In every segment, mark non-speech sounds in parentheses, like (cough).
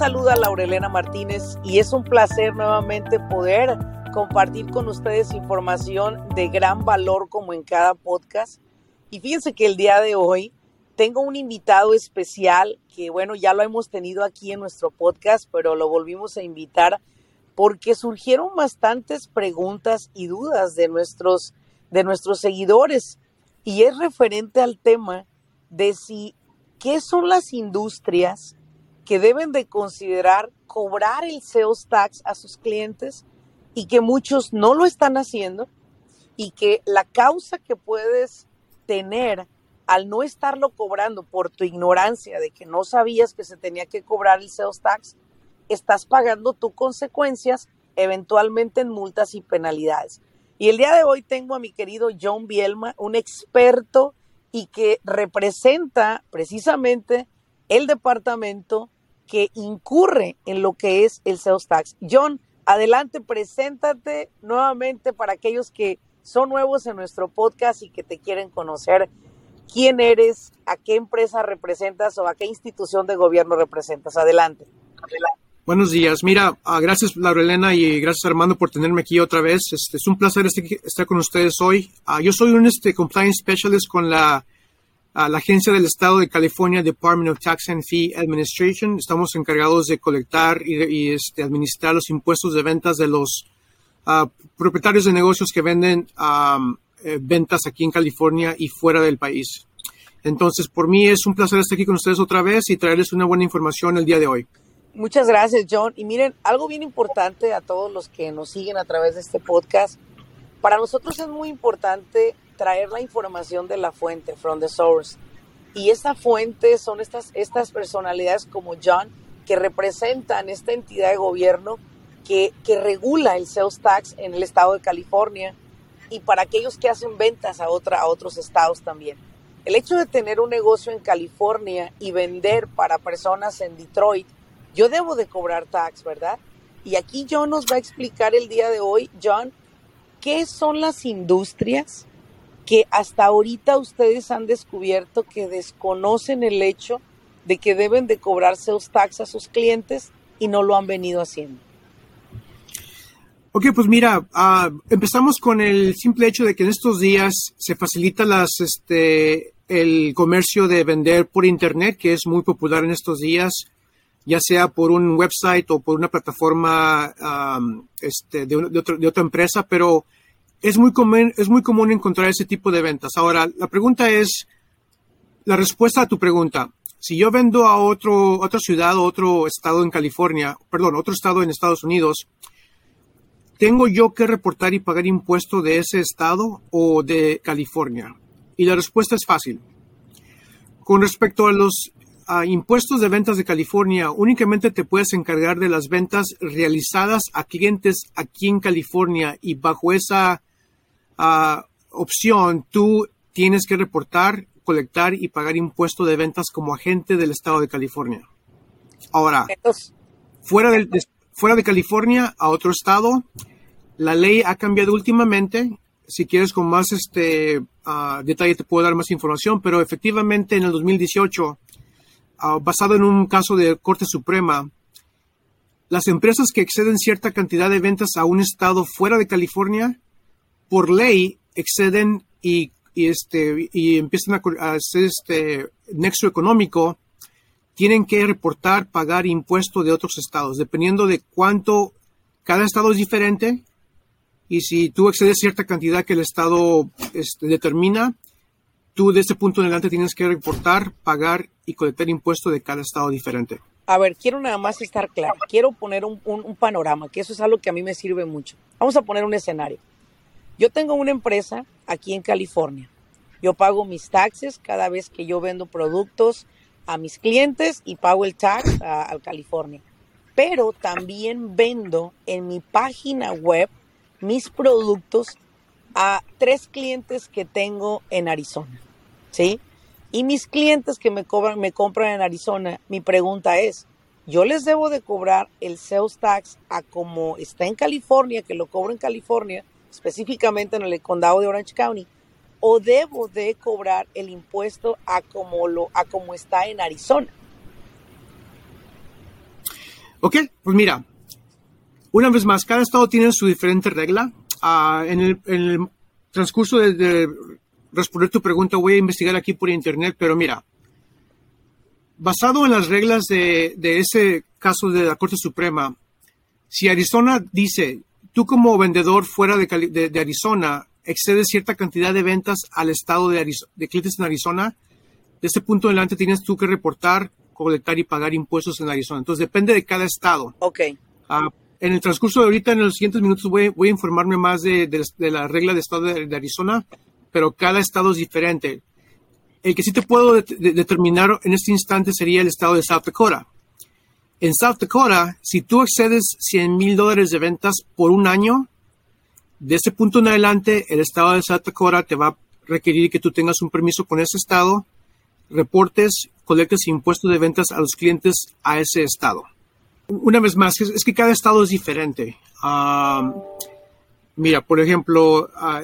Saluda Laurelena Martínez y es un placer nuevamente poder compartir con ustedes información de gran valor como en cada podcast. Y fíjense que el día de hoy tengo un invitado especial que, bueno, ya lo hemos tenido aquí en nuestro podcast, pero lo volvimos a invitar porque surgieron bastantes preguntas y dudas de nuestros, de nuestros seguidores. Y es referente al tema de si, ¿qué son las industrias que deben de considerar cobrar el sales tax a sus clientes y que muchos no lo están haciendo y que la causa que puedes tener al no estarlo cobrando por tu ignorancia de que no sabías que se tenía que cobrar el sales tax, estás pagando tus consecuencias eventualmente en multas y penalidades. Y el día de hoy tengo a mi querido John Bielma, un experto y que representa precisamente el departamento que incurre en lo que es el sales tax. John, adelante, preséntate nuevamente para aquellos que son nuevos en nuestro podcast y que te quieren conocer quién eres, a qué empresa representas o a qué institución de gobierno representas. Adelante. Buenos días. Mira, uh, gracias Laurelena y gracias Armando por tenerme aquí otra vez. Este, es un placer este, estar con ustedes hoy. Uh, yo soy un este, compliance specialist con la, uh, la Agencia del Estado de California, Department of Tax and Fee Administration. Estamos encargados de colectar y, este, administrar los impuestos de ventas de los propietarios de negocios que venden eh, ventas aquí en California y fuera del país. Entonces, por mí es un placer estar aquí con ustedes otra vez y traerles una buena información el día de hoy. Muchas gracias, John. Y miren, algo bien importante a todos los que nos siguen a través de este podcast. Para nosotros es muy importante traer la información de la fuente, from the source. Y esta fuente son estas, estas personalidades como John, que representan esta entidad de gobierno que, que regula el sales tax en el estado de California y para aquellos que hacen ventas a, otra, a otros estados también. El hecho de tener un negocio en California y vender para personas en Detroit, yo debo de cobrar tax, ¿verdad? Y aquí John nos va a explicar el día de hoy, John, qué son las industrias que hasta ahorita ustedes han descubierto que desconocen el hecho de que deben de cobrar sales tax a sus clientes y no lo han venido haciendo. Ok, pues mira, uh, empezamos con el simple hecho de que en estos días se facilita las, este, el comercio de vender por Internet, que es muy popular en estos días, ya sea por un website o por una plataforma um, este, de, de, de, otra empresa, pero es muy, común, es muy común encontrar ese tipo de ventas. Ahora, la pregunta es, la respuesta a tu pregunta, si yo vendo a otro, otra ciudad o otro estado en California, perdón, otro estado en Estados Unidos, ¿tengo yo que reportar y pagar impuesto de ese estado o de California? Y la respuesta es fácil. Con respecto a los uh, impuestos de ventas de California, únicamente te puedes encargar de las ventas realizadas a clientes aquí en California y bajo esa uh, opción tú tienes que reportar, colectar y pagar impuesto de ventas como agente del estado de California. Ahora, fuera, de, fuera de California, a otro estado, la ley ha cambiado últimamente. Si quieres con más este uh, detalle te puedo dar más información, pero efectivamente en el 2018, uh, basado en un caso de Corte Suprema, las empresas que exceden cierta cantidad de ventas a un estado fuera de California, por ley exceden y, este, y empiezan a, hacer este nexo económico, tienen que reportar, pagar impuestos de otros estados, dependiendo de cuánto cada estado es diferente y si tú excedes cierta cantidad que el Estado este, determina, tú de ese punto en adelante tienes que reportar, pagar y colectar impuestos de cada Estado diferente. A ver, quiero nada más estar claro, quiero poner un, panorama, que eso es algo que a mí me sirve mucho. Vamos a poner un escenario. Yo tengo una empresa aquí en California. Yo pago mis taxes cada vez que yo vendo productos a mis clientes y pago el tax a, California. Pero también vendo en mi página web mis productos a tres clientes que tengo en Arizona. ¿Sí? Y mis clientes que me cobran, me compran en Arizona, mi pregunta es, yo les debo de cobrar el sales tax a como está en California, que lo cobro en California, específicamente en el condado de Orange County, o debo de cobrar el impuesto a como lo a como está en Arizona. Ok, pues mira, una vez más, cada estado tiene su diferente regla. Ah, en, el, transcurso de, responder tu pregunta voy a investigar aquí por internet, pero mira, basado en las reglas de, ese caso de la Corte Suprema, si Arizona dice, tú como vendedor fuera de, de Arizona excede cierta cantidad de ventas al estado de, de clientes en Arizona, de ese punto en adelante tienes tú que reportar, colectar y pagar impuestos en Arizona. Entonces depende de cada estado. Ok. Ah, en el transcurso de ahorita, en los siguientes minutos, voy, a informarme más de, la regla de estado de, Arizona, pero cada estado es diferente. El que sí te puedo determinar en este instante sería el estado de South Dakota. En South Dakota, si tú excedes 100 mil dólares de ventas por un año, de ese punto en adelante, el estado de South Dakota te va a requerir que tú tengas un permiso con ese estado, reportes, colectes impuestos de ventas a los clientes a ese estado. Una vez más, es, que cada estado es diferente. Mira, por ejemplo, ah,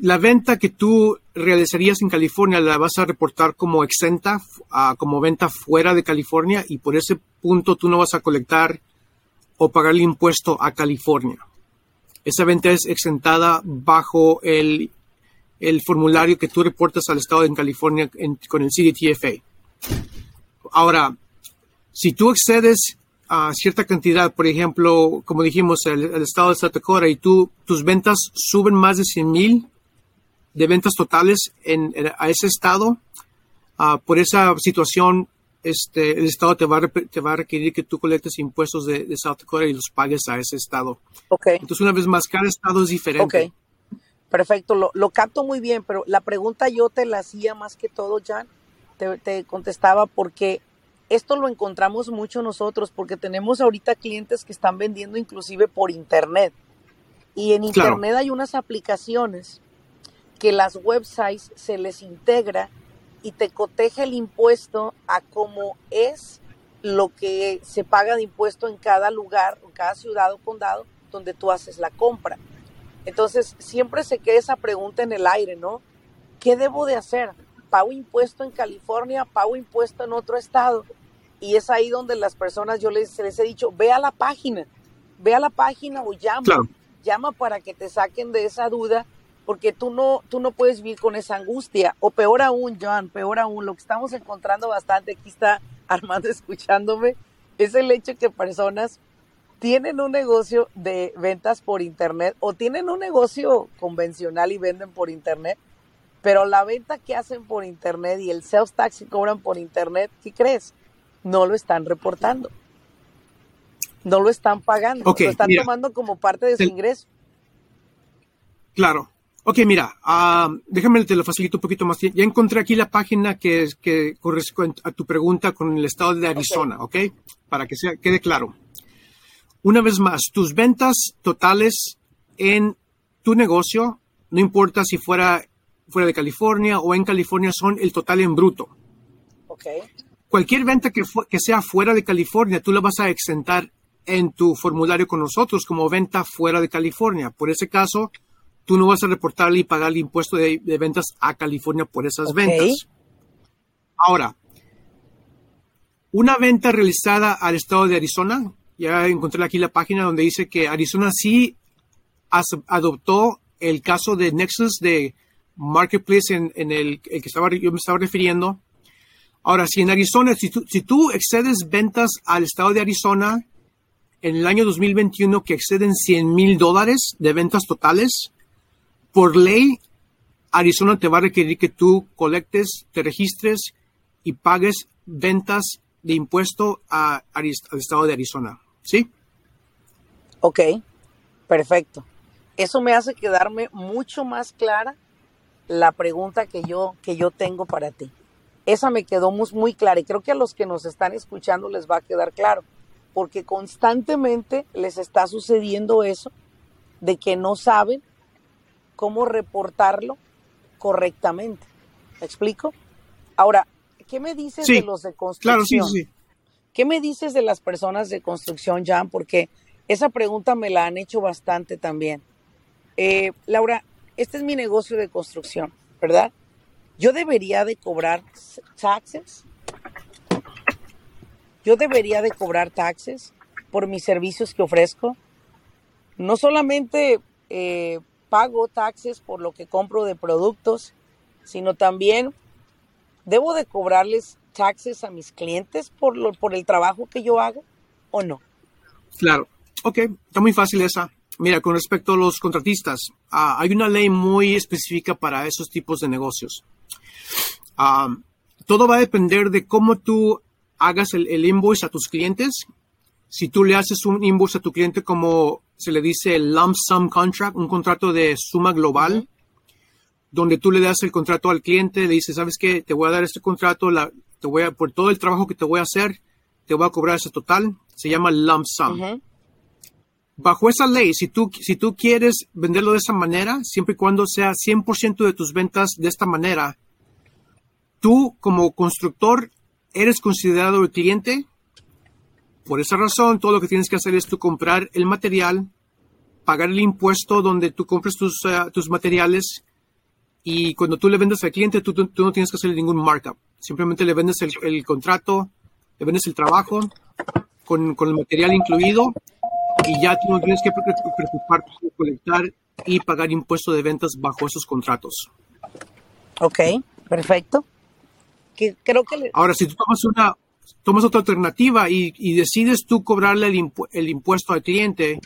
la venta que tú realizarías en California la vas a reportar como exenta, ah, como venta fuera de California y por ese punto tú no vas a colectar o pagar el impuesto a California. Esa venta es exentada bajo el, formulario que tú reportas al Estado de California con el CDTFA. Ahora, si tú excedes a cierta cantidad, por ejemplo, como dijimos, el, Estado de Santa Dakota, y tú, tus ventas suben más de 100 mil de ventas totales en, a ese estado, ah, por esa situación este, el Estado te va, a, te va a requerir que tú colectes impuestos de, de, South Dakota y los pagues a ese Estado. Okay. Entonces, una vez más, cada Estado es diferente. Ok. Perfecto, lo, lo capto muy bien, pero la pregunta yo te la hacía más que todo, Jan, te, te contestaba porque esto lo encontramos mucho nosotros, porque tenemos ahorita clientes que están vendiendo inclusive por Internet. Y en Internet hay unas aplicaciones que las websites se les integra y te coteja el impuesto a cómo es lo que se paga de impuesto en cada lugar, en cada ciudad o condado donde tú haces la compra. Entonces, siempre se queda esa pregunta en el aire, ¿no? ¿Qué debo de hacer? ¿Pago impuesto en California? ¿Pago impuesto en otro estado? Y es ahí donde las personas, yo les, les he dicho, ve a la página, ve a la página o llama, llama para que te saquen de esa duda porque tú no, tú no puedes vivir con esa angustia. O peor aún, Joan, peor aún, lo que estamos encontrando bastante, aquí está Armando (laughs) escuchándome, es el hecho que personas tienen un negocio de ventas por internet o tienen un negocio convencional y venden por internet, pero la venta que hacen por internet y el sales tax que cobran por internet, ¿qué crees? No lo están reportando. No lo están pagando, lo están tomando como parte de su ingreso. Claro, Ok, mira, uh, déjame te lo facilito un poquito más. Ya encontré aquí la página que, que corresponde a tu pregunta con el estado de Arizona, ¿ok? Para que sea, quede claro. Una vez más, tus ventas totales en tu negocio, no importa si fuera fuera de California o en California, son el total en bruto. Ok. Cualquier venta que, que sea fuera de California, tú la vas a exentar en tu formulario con nosotros como venta fuera de California. Por ese caso, tú no vas a reportarle y pagar el impuesto de, ventas a California por esas ventas. Ahora, una venta realizada al estado de Arizona, ya encontré aquí la página donde dice que Arizona sí adoptó el caso de Nexus de Marketplace en, el, que estaba, yo me estaba refiriendo. Ahora, si en Arizona, si tú, si tú excedes ventas al estado de Arizona en el año 2021 que exceden 100 mil dólares de ventas totales, por ley, Arizona te va a requerir que tú colectes, te registres y pagues ventas de impuesto al estado de Arizona. ¿Sí? Ok, perfecto. Eso me hace quedarme mucho más clara la pregunta que yo, que yo tengo para ti. Esa me quedó muy, muy clara y creo que a los que nos están escuchando les va a quedar claro, porque constantemente les está sucediendo eso de que no saben cómo reportarlo correctamente. ¿Me explico? Ahora, ¿qué me dices de los de construcción? Claro, sí, sí. ¿Qué me dices de las personas de construcción, Jan? Porque esa pregunta me la han hecho bastante también. Eh, Laura, este es mi negocio de construcción, ¿verdad? Yo debería de cobrar taxes. Yo debería de cobrar taxes por mis servicios que ofrezco. No solamente eh, pago taxes por lo que compro de productos, sino también debo de cobrarles taxes a mis clientes por, lo, por el trabajo que yo hago o no. Claro, ok, está muy fácil esa. Mira, con respecto a los contratistas, ah, hay una ley muy específica para esos tipos de negocios. Todo va a depender de cómo tú hagas el, invoice a tus clientes. Si tú le haces un invoice a tu cliente como se le dice el lump sum contract, un contrato de suma global, donde tú le das el contrato al cliente, le dices, ¿sabes qué? Te voy a dar este contrato, la, te voy a, por todo el trabajo que te voy a hacer, te voy a cobrar ese total. Se llama lump sum bajo esa ley, si tú, si tú quieres venderlo de esa manera, siempre y cuando sea 100% de tus ventas de esta manera, tú como constructor eres considerado el cliente. Por esa razón, todo lo que tienes que hacer es tú comprar el material, pagar el impuesto donde tú compres tus, eh, tus materiales y cuando tú le vendes al cliente, tú, no tienes que hacer ningún markup. Simplemente le vendes el, contrato, le vendes el trabajo con, con el material incluido y ya tú no tienes que preocuparte por colectar y pagar impuestos de ventas bajo esos contratos. Ok, perfecto. Que, creo que Ahora, si tú tomas una tomas otra alternativa y, decides tú cobrarle el, impuesto al cliente,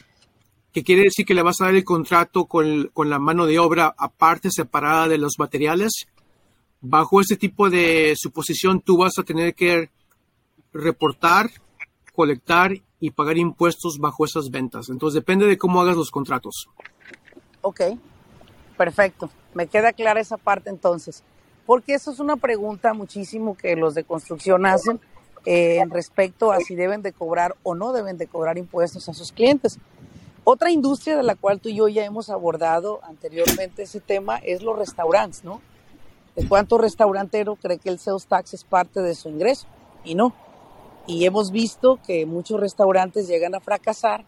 que quiere decir que le vas a dar el contrato con, con la mano de obra aparte, separada de los materiales, bajo ese tipo de suposición tú vas a tener que reportar, colectar y pagar impuestos bajo esas ventas. Entonces depende de cómo hagas los contratos. Ok, perfecto. Me queda clara esa parte entonces. Porque eso es una pregunta muchísimo que los de construcción hacen eh, respecto a si deben de cobrar o no deben de cobrar impuestos a sus clientes. Otra industria de la cual tú y yo ya hemos abordado anteriormente ese tema es los restaurantes, ¿no? ¿De cuánto restaurantero cree que el sales tax es parte de su ingreso? Y no. Y hemos visto que muchos restaurantes llegan a fracasar,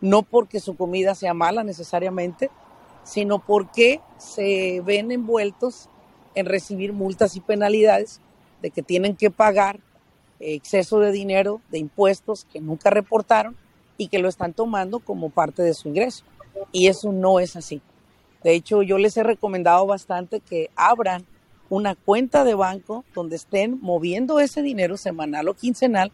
no porque su comida sea mala necesariamente, sino porque se ven envueltos en recibir multas y penalidades de que tienen que pagar exceso de dinero, de impuestos que nunca reportaron y que lo están tomando como parte de su ingreso. Y eso no es así. De hecho, yo les he recomendado bastante que abran una cuenta de banco donde estén moviendo ese dinero semanal o quincenal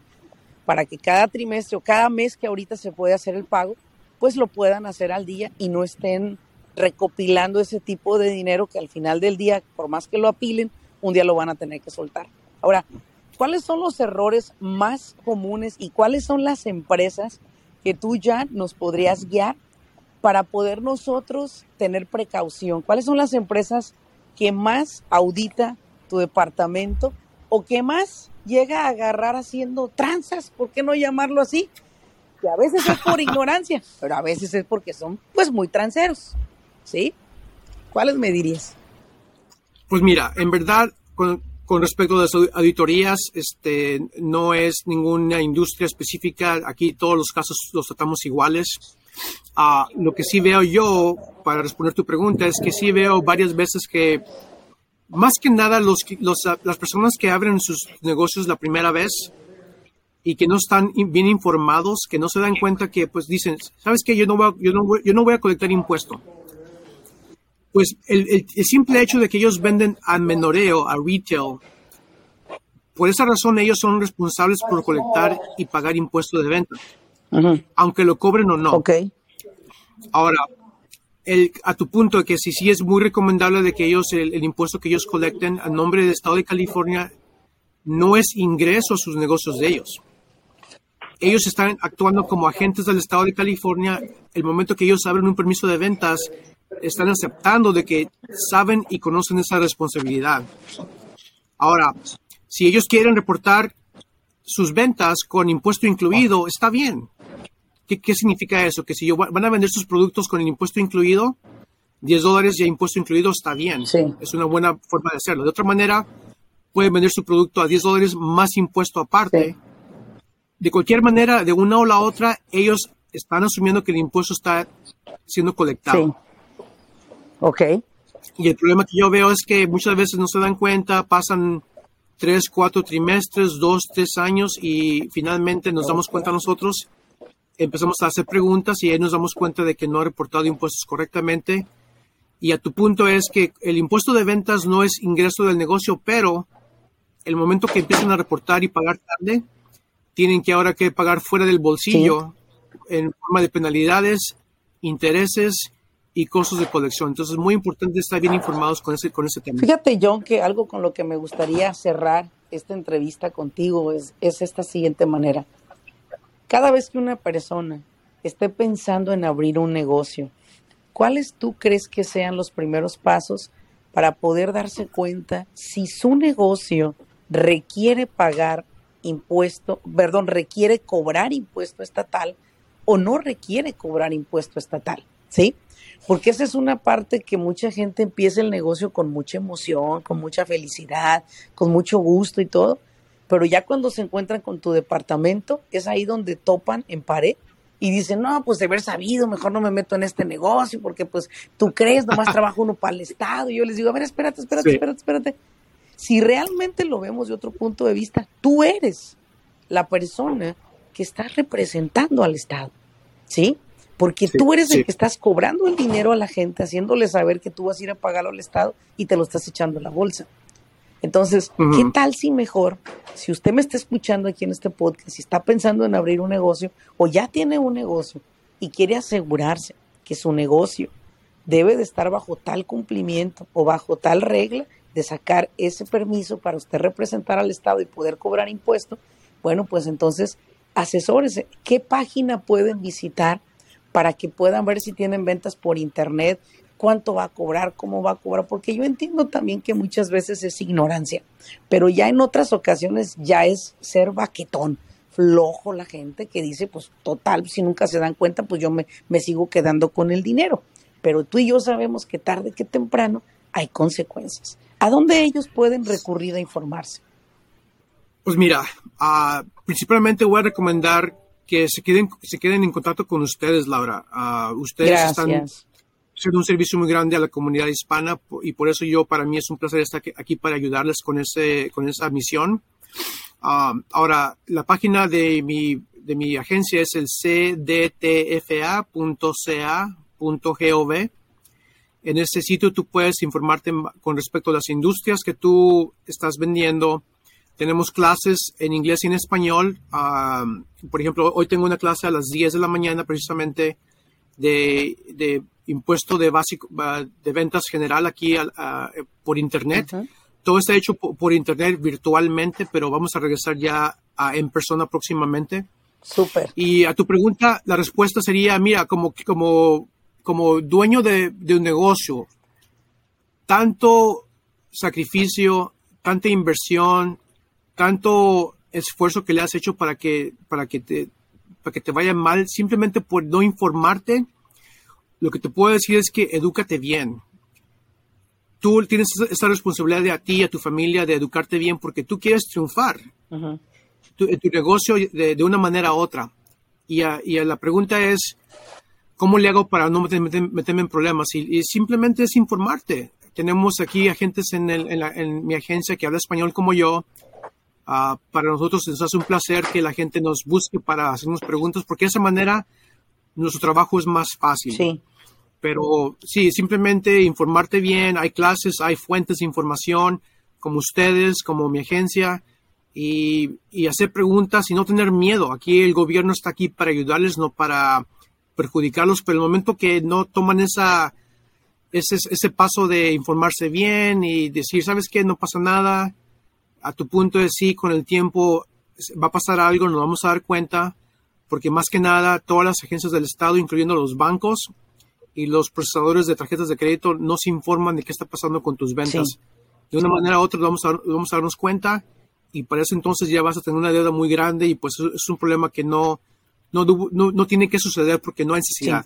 para que cada trimestre o cada mes que ahorita se puede hacer el pago, pues lo puedan hacer al día y no estén recopilando ese tipo de dinero que al final del día, por más que lo apilen, un día lo van a tener que soltar. Ahora, ¿cuáles son los errores más comunes y cuáles son las empresas que tú ya nos podrías guiar para poder nosotros tener precaución? ¿Cuáles son las empresas que más audita tu departamento o que más llega a agarrar haciendo tranzas? ¿Por qué no llamarlo así? Que a veces es por (laughs) ignorancia, pero a veces es porque son pues muy tranceros. ¿Sí? ¿Cuáles me dirías? Pues mira, en verdad, con, respecto a las auditorías, este, no es ninguna industria específica. Aquí todos los casos los tratamos iguales. Ah, lo que sí veo yo, para responder tu pregunta, es que sí veo varias veces que, más que nada, los, las personas que abren sus negocios la primera vez y que no están bien informados, que no se dan cuenta que, pues dicen, ¿sabes qué? Yo no voy yo no yo no voy a colectar impuesto. Pues el, el, simple hecho de que ellos venden a menoreo, a retail, por esa razón ellos son responsables por colectar y pagar impuestos de venta aunque lo cobren o no. Ok. Ahora, el, a tu punto de que sí, sí es muy recomendable de que ellos, el, impuesto que ellos colecten a nombre del Estado de California no es ingreso a sus negocios de ellos. ellos están actuando como agentes del Estado de California. El momento que ellos abren un permiso de ventas, están aceptando de que saben y conocen esa responsabilidad. Ahora, si ellos quieren reportar sus ventas con impuesto incluido, está bien. ¿Qué, significa eso? Que si van a vender sus productos con el impuesto incluido, 10 dólares ya impuesto incluido está bien. Es una buena forma de hacerlo. De otra manera, pueden vender su producto a 10 dólares más impuesto aparte. De cualquier manera, de una o la otra, ellos están asumiendo que el impuesto está siendo colectado. Ok. Y el problema que yo veo es que muchas veces no se dan cuenta, pasan tres, cuatro trimestres, dos, tres años y finalmente nos damos cuenta nosotros, empezamos a hacer preguntas y ahí nos damos cuenta de que no ha reportado impuestos correctamente. Y a tu punto es que el impuesto de ventas no es ingreso del negocio, pero el momento que empiezan a reportar y pagar tarde, tienen que ahora que pagar fuera del bolsillo en forma de penalidades, intereses y costos de colección. Entonces es muy importante estar bien informados con ese, con ese tema. Fíjate, John, que algo con lo que me gustaría cerrar esta entrevista contigo es, es esta siguiente manera. Cada vez que una persona esté pensando en abrir un negocio, ¿cuáles tú crees que sean los primeros pasos para poder darse cuenta si su negocio requiere pagar impuesto, perdón, requiere cobrar impuesto estatal o no requiere cobrar impuesto estatal? ¿Sí? porque esa es una parte que mucha gente empieza el negocio con mucha emoción, con mucha felicidad, con mucho gusto y todo, pero ya cuando se encuentran con tu departamento, es ahí donde topan en pared y dicen, no, pues de haber sabido, mejor no me meto en este negocio, porque pues tú crees, nomás (laughs) trabajo uno para el Estado. Y yo les digo, a ver, espérate, espérate, espérate, espérate. Si realmente lo vemos de otro punto de vista, tú eres la persona que está representando al Estado, ¿sí? Porque tú eres el que estás cobrando el dinero a la gente, haciéndole saber que tú vas a ir a pagarlo al Estado y te lo estás echando a la bolsa. Entonces, ¿qué tal si mejor, si usted me está escuchando aquí en este podcast, si está pensando en abrir un negocio o ya tiene un negocio y quiere asegurarse que su negocio debe de estar bajo tal cumplimiento o bajo tal regla de sacar ese permiso para usted representar al Estado y poder cobrar impuestos, bueno, pues entonces asesórese. ¿Qué página pueden visitar para que puedan ver si tienen ventas por internet, cuánto va a cobrar, cómo va a cobrar, porque yo entiendo también que muchas veces es ignorancia, pero ya en otras ocasiones ya es ser baquetón, flojo la gente que dice, pues total, si nunca se dan cuenta, pues yo me, me sigo quedando con el dinero. Pero tú y yo sabemos que tarde que temprano hay consecuencias. ¿A dónde ellos pueden recurrir a informarse? Pues mira, uh, principalmente voy a recomendar que se queden, se queden en contacto con ustedes, Laura. Uh, ustedes están haciendo un servicio muy grande a la comunidad hispana y por eso yo, para mí es un placer estar aquí para ayudarles con, ese, con esa misión. Uh, ahora, la página de mi, de mi agencia es el cdtfa.ca.gov. En ese sitio tú puedes informarte con respecto a las industrias que tú estás vendiendo, tenemos clases en inglés y en español. por ejemplo, hoy tengo una clase a las 10 de la mañana precisamente de, impuesto de básico de ventas general aquí por internet. Todo está hecho por, internet virtualmente, pero vamos a regresar ya en persona próximamente. Súper. Y a tu pregunta, la respuesta sería, mira, como, como, como dueño de, de un negocio, tanto sacrificio, tanta inversión, tanto esfuerzo que le has hecho para que, para que te, para que te vaya mal, simplemente por no informarte, lo que te puedo decir es que edúcate bien. Tú tienes esa responsabilidad de a ti y a tu familia de educarte bien porque tú quieres triunfar en tu negocio de, una manera u otra. Y, y la pregunta es, ¿cómo le hago para no meterme, en problemas? Y, simplemente es informarte. Tenemos aquí agentes en, en mi agencia que habla español como yo, Ah, para nosotros nos hace un placer que la gente nos busque para hacernos preguntas, porque de esa manera nuestro trabajo es más fácil. Sí. Pero sí, simplemente informarte bien, hay clases, hay fuentes de información, como ustedes, como mi agencia, y, y hacer preguntas y no tener miedo. Aquí el gobierno está aquí para ayudarles, no para perjudicarlos, pero el momento que no toman esa, ese, ese paso de informarse bien y decir, ¿sabes qué? No pasa nada, a tu punto de sí, con el tiempo va a pasar algo, nos vamos a dar cuenta. porque más que nada todas las agencias del Estado, incluyendo los bancos y los procesadores de tarjetas de crédito, no se informan de qué está pasando con tus ventas. De una manera u otra vamos a, vamos a darnos cuenta y para ese entonces ya vas a tener una deuda muy grande y pues es un problema que no, no, no, tiene que suceder porque no hay necesidad.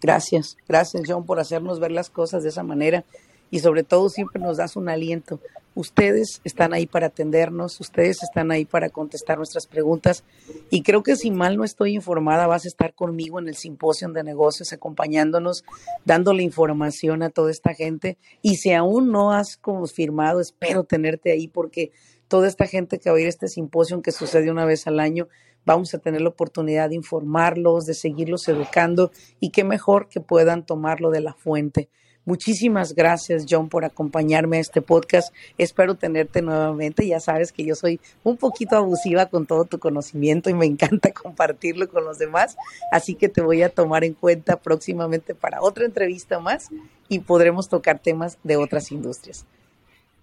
Gracias, gracias John por hacernos ver las cosas de esa manera y sobre todo siempre nos das un aliento. Ustedes están ahí para atendernos, ustedes están ahí para contestar nuestras preguntas y creo que si mal no estoy informada vas a estar conmigo en el simposio de negocios acompañándonos, dándole información a toda esta gente y si aún no has confirmado, espero tenerte ahí porque toda esta gente que va a ir a este simposio que sucede una vez al año, vamos a tener la oportunidad de informarlos, de seguirlos educando y qué mejor que puedan tomarlo de la fuente. Muchísimas gracias, John, por acompañarme a este podcast. Espero tenerte nuevamente. Ya sabes que yo soy un poquito abusiva con todo tu conocimiento y me encanta (laughs) compartirlo con los demás. Así que te voy a tomar en cuenta próximamente para otra entrevista más y podremos tocar temas de otras industrias.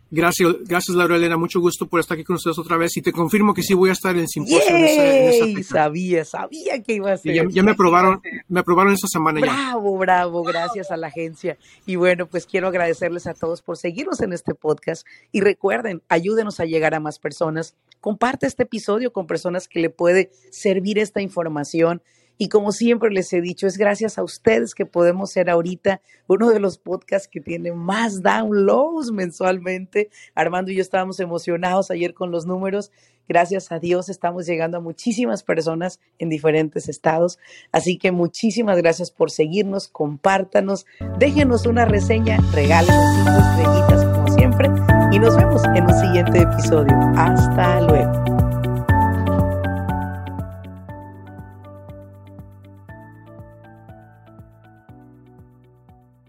Gracias, gracias Laura Elena, mucho gusto por estar aquí con ustedes otra vez y te confirmo que sí voy a estar en el simposio en esa, Sabía, sabía que iba a ser. Ya, me aprobaron, me aprobaron esta semana bravo, ya. Bravo, bravo, gracias a la agencia. Y bueno, pues quiero agradecerles a todos por seguirnos en este podcast y recuerden, ayúdenos a llegar a más personas. Comparte este episodio con personas que le puede servir esta información y como siempre les he dicho, es gracias a ustedes que podemos ser ahorita uno de los podcasts que tiene más downloads mensualmente. Armando y yo estábamos emocionados ayer con los números. Gracias a Dios estamos llegando a muchísimas personas en diferentes estados. Así que muchísimas gracias por seguirnos, compártanos, déjenos una reseña, regálenos cinco estrellitas como siempre y nos vemos en un siguiente episodio. Hasta luego.